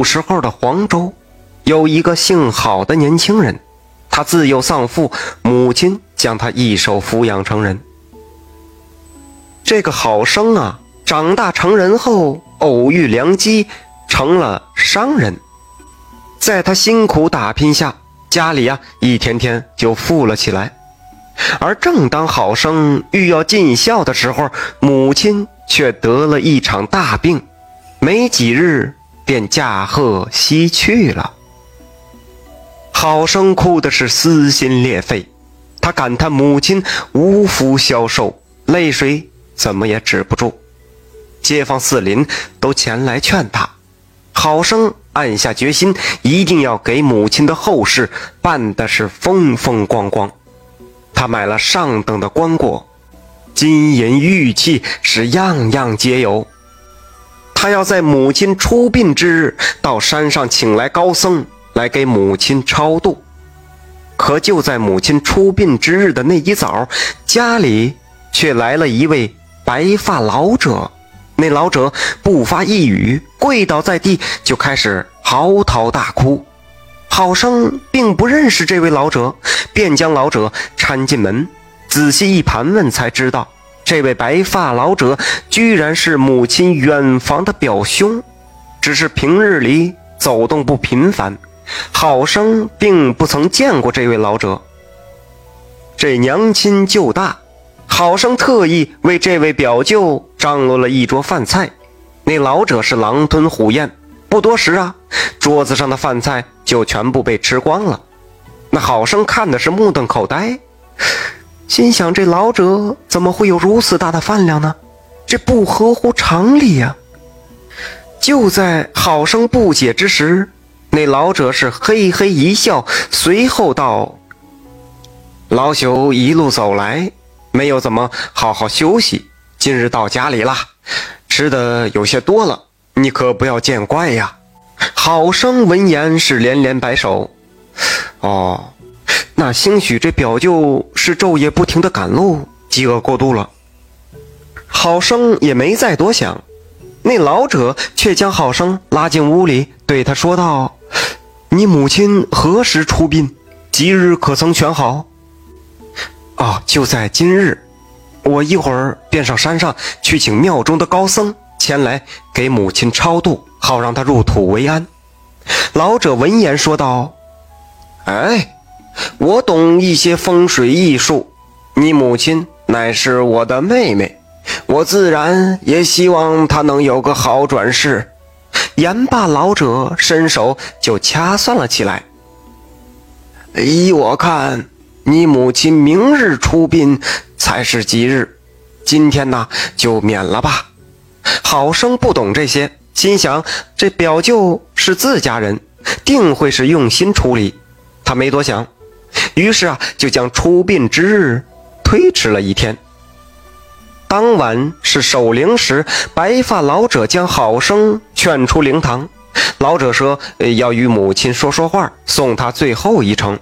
古时候的黄州，有一个姓郝的年轻人，他自幼丧父，母亲将他一手抚养成人。这个好生啊，长大成人后偶遇良机，成了商人。在他辛苦打拼下，家里呀一天天就富了起来。而正当好生欲要尽孝的时候，母亲却得了一场大病，没几日便驾鹤西去了。好生哭的是撕心裂肺，他感叹母亲无福消受，泪水怎么也止不住。街坊四邻都前来劝他，好生暗下决心，一定要给母亲的后事办的是风风光光。他买了上等的棺椁，金银玉器是样样皆有。他要在母亲出殡之日到山上请来高僧来给母亲超度。可就在母亲出殡之日的那一早，家里却来了一位白发老者。那老者不发一语，跪倒在地就开始嚎啕大哭。好生并不认识这位老者，便将老者搀进门，仔细一盘问，才知道这位白发老者居然是母亲远房的表兄，只是平日里走动不频繁，好生并不曾见过这位老者。这娘亲就大，好生特意为这位表舅张罗了一桌饭菜，那老者是狼吞虎咽。不多时啊，桌子上的饭菜就全部被吃光了。那好生看的是目瞪口呆，心想：这老者怎么会有如此大的饭量呢？这不合乎常理呀！就在好生不解之时，那老者是嘿嘿一笑，随后道：“老朽一路走来，没有怎么好好休息，今日到家里了，吃的有些多了。”你可不要见怪呀！好生闻言是连连摆手。哦，那兴许这表舅是昼夜不停的赶路，饥饿过度了。好生也没再多想，那老者却将好生拉进屋里，对他说道：“你母亲何时出殡？吉日可曾选好？”哦，就在今日。我一会儿便上山上去请庙中的高僧。前来给母亲超度，好让她入土为安。老者闻言说道：“哎，我懂一些风水艺术。你母亲乃是我的妹妹，我自然也希望她能有个好转世。”言罢，老者伸手就掐算了起来。依我看，你母亲明日出殡才是吉日，今天呢就免了吧。好生不懂这些，心想这表舅是自家人，定会是用心处理。他没多想，于是啊，就将出殡之日推迟了一天。当晚是守灵时，白发老者将好生劝出灵堂。老者说要与母亲说说话，送他最后一程。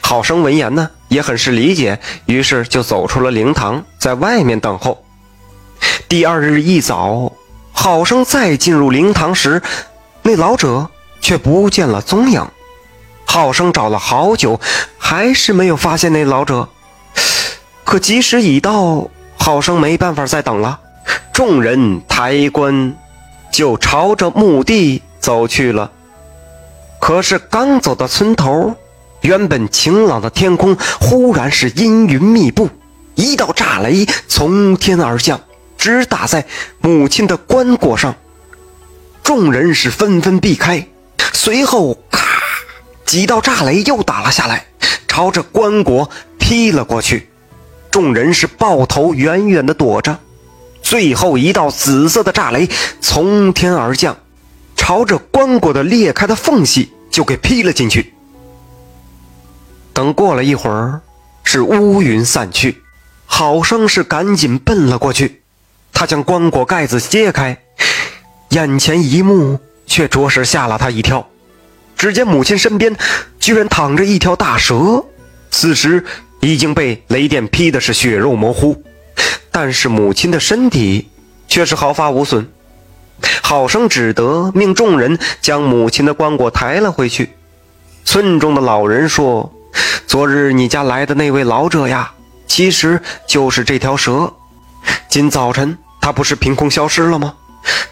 好生闻言呢，也很是理解，于是就走出了灵堂，在外面等候。第二日一早，好生再进入灵堂时，那老者却不见了踪影。好生找了好久，还是没有发现那老者。可吉时已到，好生没办法再等了。众人抬棺，就朝着墓地走去了。可是刚走到村头，原本晴朗的天空忽然是阴云密布，一道炸雷从天而降。直打在母亲的棺椁上，众人是纷纷避开。随后，几道炸雷又打了下来，朝着棺椁劈了过去。众人是抱头远远的躲着。最后一道紫色的炸雷从天而降，朝着棺椁的裂开的缝隙就给劈了进去。等过了一会儿，是乌云散去，好生是赶紧奔了过去。他将棺椁盖子揭开，眼前一幕却着实吓了他一跳。只见母亲身边居然躺着一条大蛇，此时已经被雷电劈的是血肉模糊，但是母亲的身体却是毫发无损。好生只得命众人将母亲的棺椁抬了回去。村中的老人说：“昨日你家来的那位老者呀，其实就是这条蛇。今早晨他不是凭空消失了吗？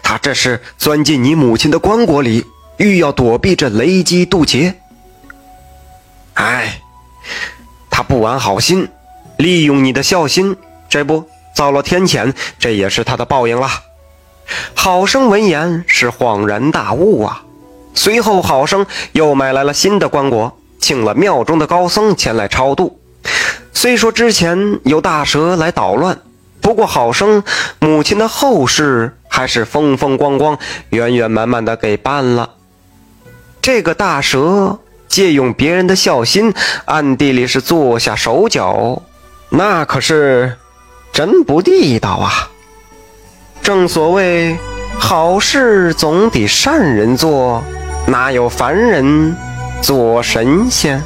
他这是钻进你母亲的棺椁里，欲要躲避这雷击渡劫。哎，他不安好心，利用你的孝心，这不遭了天谴，这也是他的报应了。”好生闻言是恍然大悟啊。随后，好生又买来了新的棺椁，请了庙中的高僧前来超度。虽说之前有大蛇来捣乱，不过好生母亲的后事还是风风光光、圆圆满满的给办了。这个大蛇借用别人的孝心，暗地里是做下手脚，那可是真不地道啊！正所谓，好事总得善人做。哪有凡人做神仙？